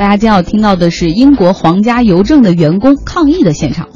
大家将要听到的是英国皇家邮政的员工抗议的现场。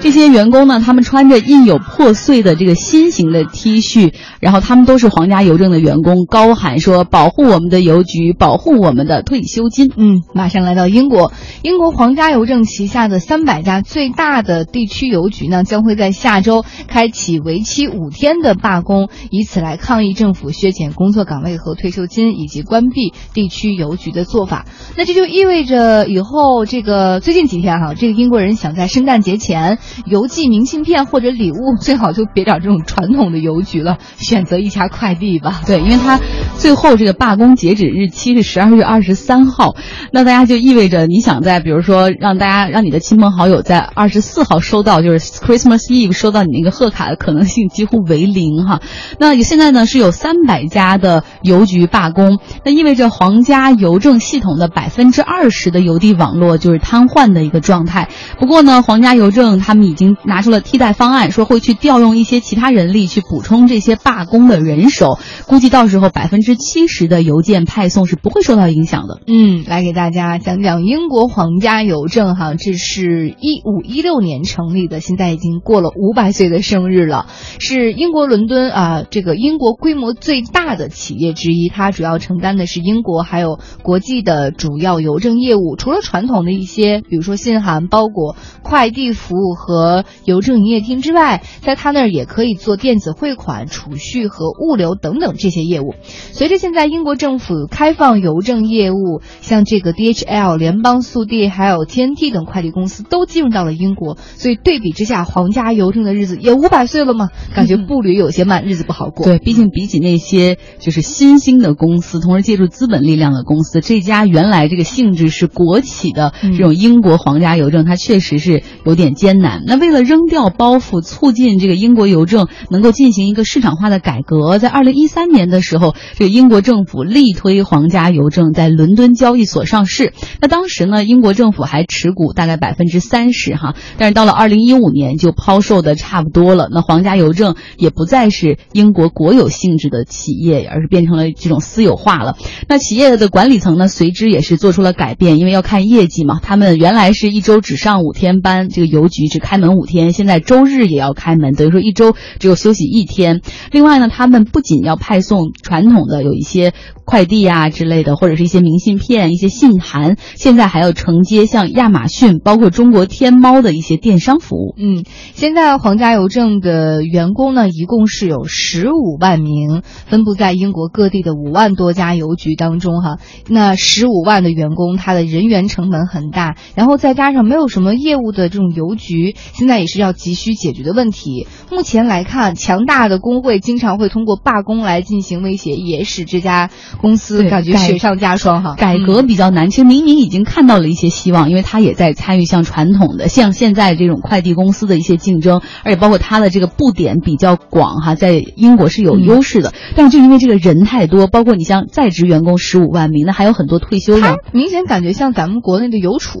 这些员工呢，他们穿着印有破碎的这个新型的 T 恤，然后他们都是皇家邮政的员工，高喊说：“保护我们的邮局，保护我们的退休金。”嗯，马上来到英国，英国皇家邮政旗下的三百家最大的地区邮局呢，将会在下周开启为期五天的罢工，以此来抗议政府削减工作岗位和退休金，以及关闭地区邮局的做法。那这就意味着以后这个最近几天哈，这个英国人想在圣诞节前。邮寄明信片或者礼物，最好就别找这种传统的邮局了，选择一家快递吧。对，因为它最后这个罢工截止日期是十二月二十三号，那大家就意味着你想在，比如说让大家让你的亲朋好友在二十四号收到，就是 Christmas Eve 收到你那个贺卡的可能性几乎为零哈。那现在呢是有三百家的邮局罢工，那意味着皇家邮政系统的百分之二十的邮递网络就是瘫痪的一个状态。不过呢，皇家邮政他们。已经拿出了替代方案，说会去调用一些其他人力去补充这些罢工的人手，估计到时候百分之七十的邮件派送是不会受到影响的。嗯，来给大家讲讲英国皇家邮政哈，这是一五一六年成立的，现在已经过了五百岁的生日了，是英国伦敦啊这个英国规模最大的企业之一，它主要承担的是英国还有国际的主要邮政业务，除了传统的一些，比如说信函、包裹、快递服务和。和邮政营业厅之外，在他那儿也可以做电子汇款、储蓄和物流等等这些业务。随着现在英国政府开放邮政业务，像这个 DHL、联邦速递还有 TNT 等快递公司都进入到了英国，所以对比之下，皇家邮政的日子也五百岁了嘛，感觉步履有些慢，日子不好过。对，毕竟比起那些就是新兴的公司，同时借助资本力量的公司，这家原来这个性质是国企的这种英国皇家邮政，它确实是有点艰难。那为了扔掉包袱，促进这个英国邮政能够进行一个市场化的改革，在二零一三年的时候，这个英国政府力推皇家邮政在伦敦交易所上市。那当时呢，英国政府还持股大概百分之三十哈，但是到了二零一五年就抛售的差不多了。那皇家邮政也不再是英国国有性质的企业，而是变成了这种私有化了。那企业的管理层呢，随之也是做出了改变，因为要看业绩嘛。他们原来是一周只上五天班，这个邮局只开。开门五天，现在周日也要开门，等于说一周只有休息一天。另外呢，他们不仅要派送传统的有一些快递啊之类的，或者是一些明信片、一些信函，现在还要承接像亚马逊、包括中国天猫的一些电商服务。嗯，现在皇家邮政的员工呢，一共是有十五万名，分布在英国各地的五万多家邮局当中哈。那十五万的员工，他的人员成本很大，然后再加上没有什么业务的这种邮局。现在也是要急需解决的问题。目前来看，强大的工会经常会通过罢工来进行威胁，也使这家公司感觉雪上加霜哈。改革比较难，其实明明已经看到了一些希望，因为他也在参与像传统的、像现在这种快递公司的一些竞争，而且包括他的这个布点比较广哈，在英国是有优势的。但是就因为这个人太多，包括你像在职员工十五万名，那还有很多退休的，明显感觉像咱们国内的邮储。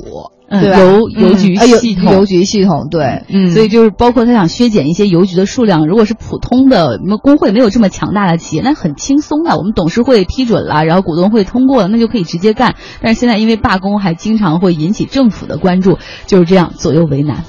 邮邮局系统，邮局系统，对，嗯，所以就是包括他想削减一些邮局的数量，如果是普通的什么工会没有这么强大的企业，那很轻松的，我们董事会批准了，然后股东会通过了，那就可以直接干。但是现在因为罢工，还经常会引起政府的关注，就是这样左右为难。